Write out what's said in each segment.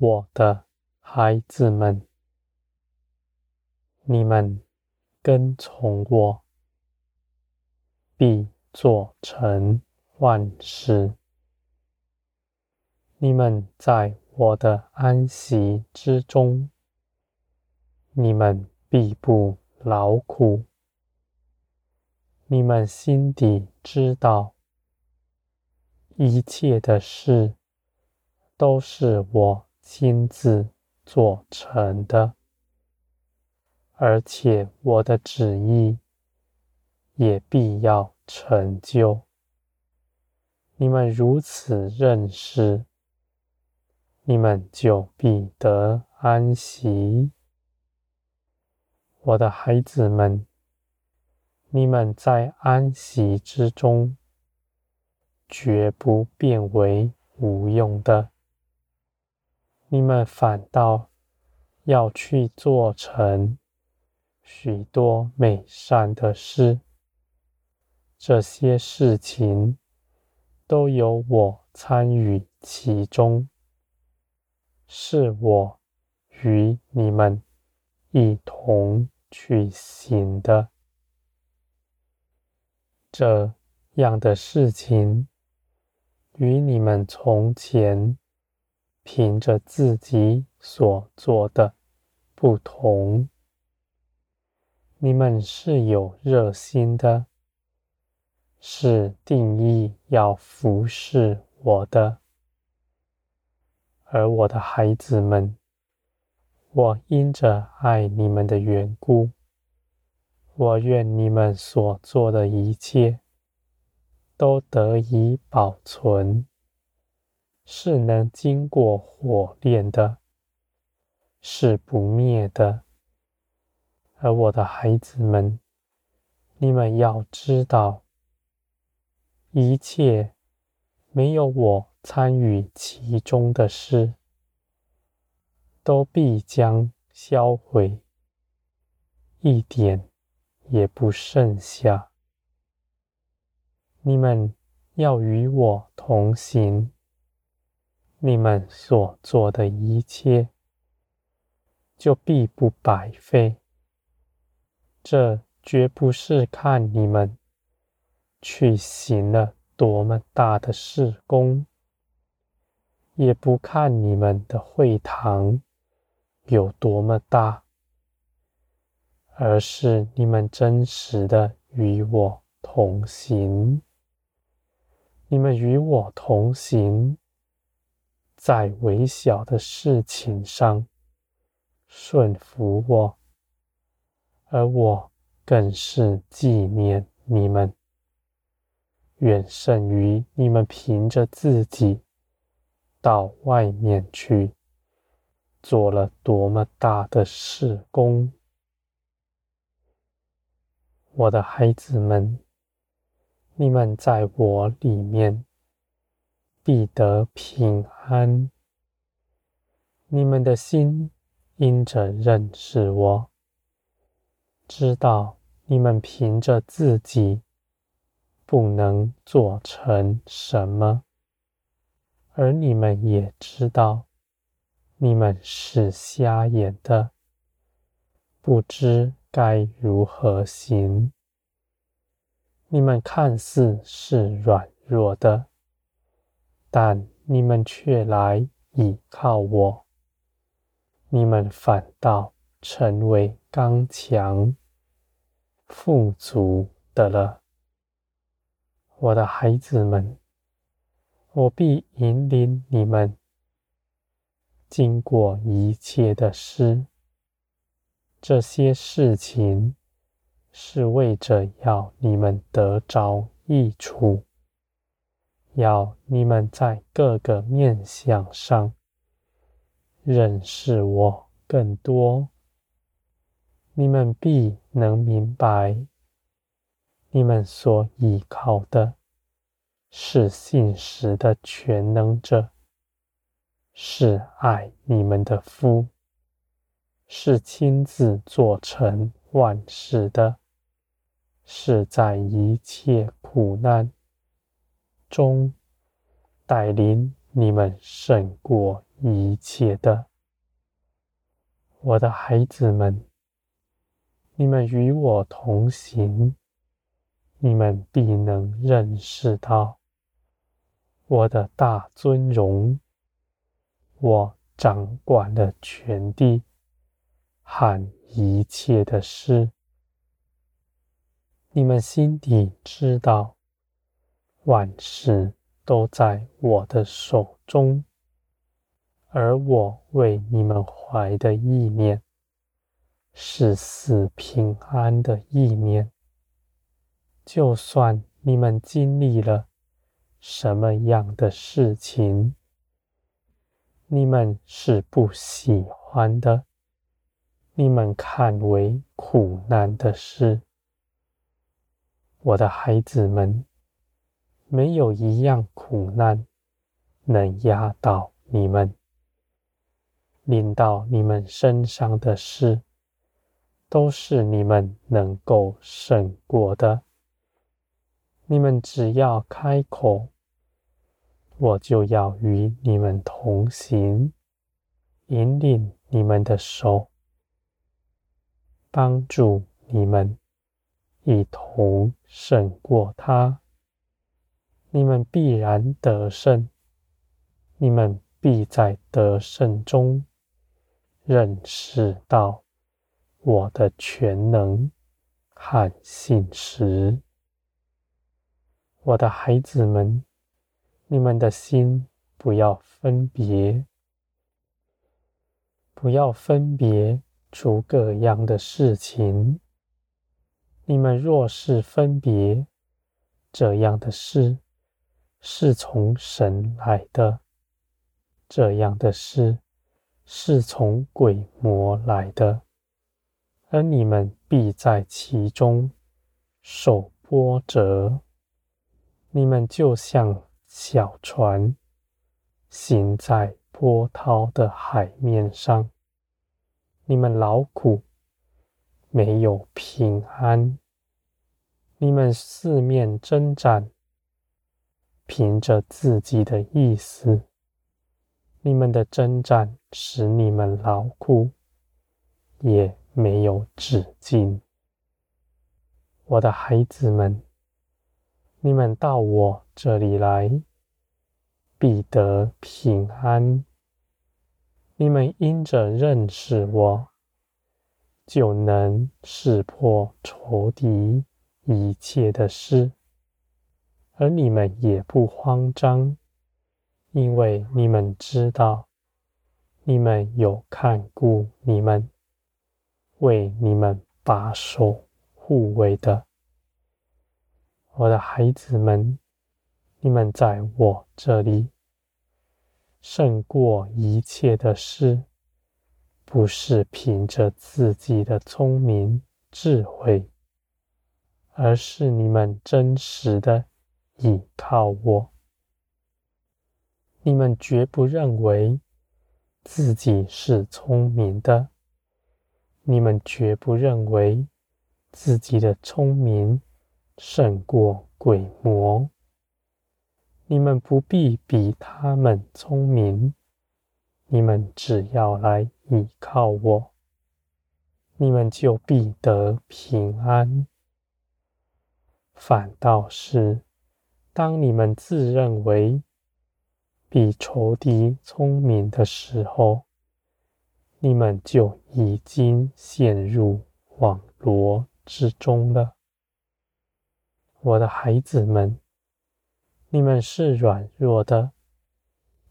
我的孩子们，你们跟从我，必做成万事。你们在我的安息之中，你们必不劳苦。你们心底知道，一切的事都是我亲自做成的，而且我的旨意也必要成就。你们如此认识。你们就必得安息，我的孩子们，你们在安息之中，绝不变为无用的。你们反倒要去做成许多美善的事，这些事情都有我参与其中。是我与你们一同去行的。这样的事情与你们从前凭着自己所做的不同。你们是有热心的，是定义要服侍我的。而我的孩子们，我因着爱你们的缘故，我愿你们所做的一切都得以保存，是能经过火炼的，是不灭的。而我的孩子们，你们要知道，一切没有我。参与其中的事，都必将销毁，一点也不剩下。你们要与我同行，你们所做的一切，就必不白费。这绝不是看你们去行了多么大的事功。也不看你们的会堂有多么大，而是你们真实的与我同行。你们与我同行，在微小的事情上顺服我，而我更是纪念你们，远胜于你们凭着自己。到外面去，做了多么大的事工，我的孩子们，你们在我里面必得平安。你们的心因着认识我，知道你们凭着自己不能做成什么。而你们也知道，你们是瞎眼的，不知该如何行。你们看似是软弱的，但你们却来倚靠我，你们反倒成为刚强、富足的了，我的孩子们。我必引领你们。经过一切的事，这些事情是为着要你们得着益处，要你们在各个面向上认识我更多，你们必能明白，你们所依靠的。是信实的全能者，是爱你们的夫，是亲自做成万事的，是在一切苦难中带领你们胜过一切的。我的孩子们，你们与我同行，你们必能认识到我的大尊荣。我掌管了全地和一切的事。你们心底知道，万事都在我的手中。而我为你们怀的意念，是死平安的意念。就算你们经历了什么样的事情，你们是不喜欢的，你们看为苦难的事，我的孩子们，没有一样苦难能压倒你们。临到你们身上的事，都是你们能够胜过的。你们只要开口，我就要与你们同行，引领你们的手，帮助你们一同胜过它。你们必然得胜，你们必在得胜中。认识到我的全能和信实，我的孩子们，你们的心不要分别，不要分别出各样的事情。你们若是分别这样的事，是从神来的，这样的事。是从鬼魔来的，而你们必在其中受波折。你们就像小船行在波涛的海面上，你们劳苦，没有平安。你们四面征战，凭着自己的意思。你们的征战使你们劳苦，也没有止境。我的孩子们，你们到我这里来，必得平安。你们因着认识我，就能识破仇敌一切的事，而你们也不慌张。因为你们知道，你们有看顾你们，为你们把守护卫的，我的孩子们，你们在我这里胜过一切的事，不是凭着自己的聪明智慧，而是你们真实的倚靠我。你们绝不认为自己是聪明的，你们绝不认为自己的聪明胜过鬼魔。你们不必比他们聪明，你们只要来倚靠我，你们就必得平安。反倒是，当你们自认为比仇敌聪明的时候，你们就已经陷入网罗之中了。我的孩子们，你们是软弱的，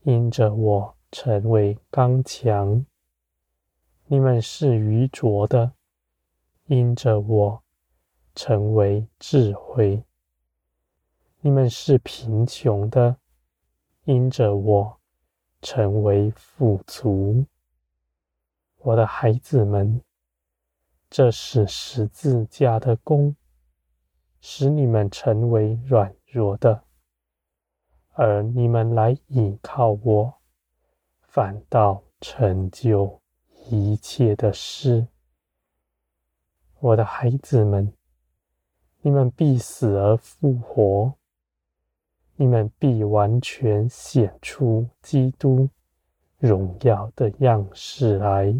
因着我成为刚强；你们是愚拙的，因着我成为智慧；你们是贫穷的。因着我成为富足，我的孩子们，这是十字架的工，使你们成为软弱的，而你们来倚靠我，反倒成就一切的事。我的孩子们，你们必死而复活。你们必完全显出基督荣耀的样式来。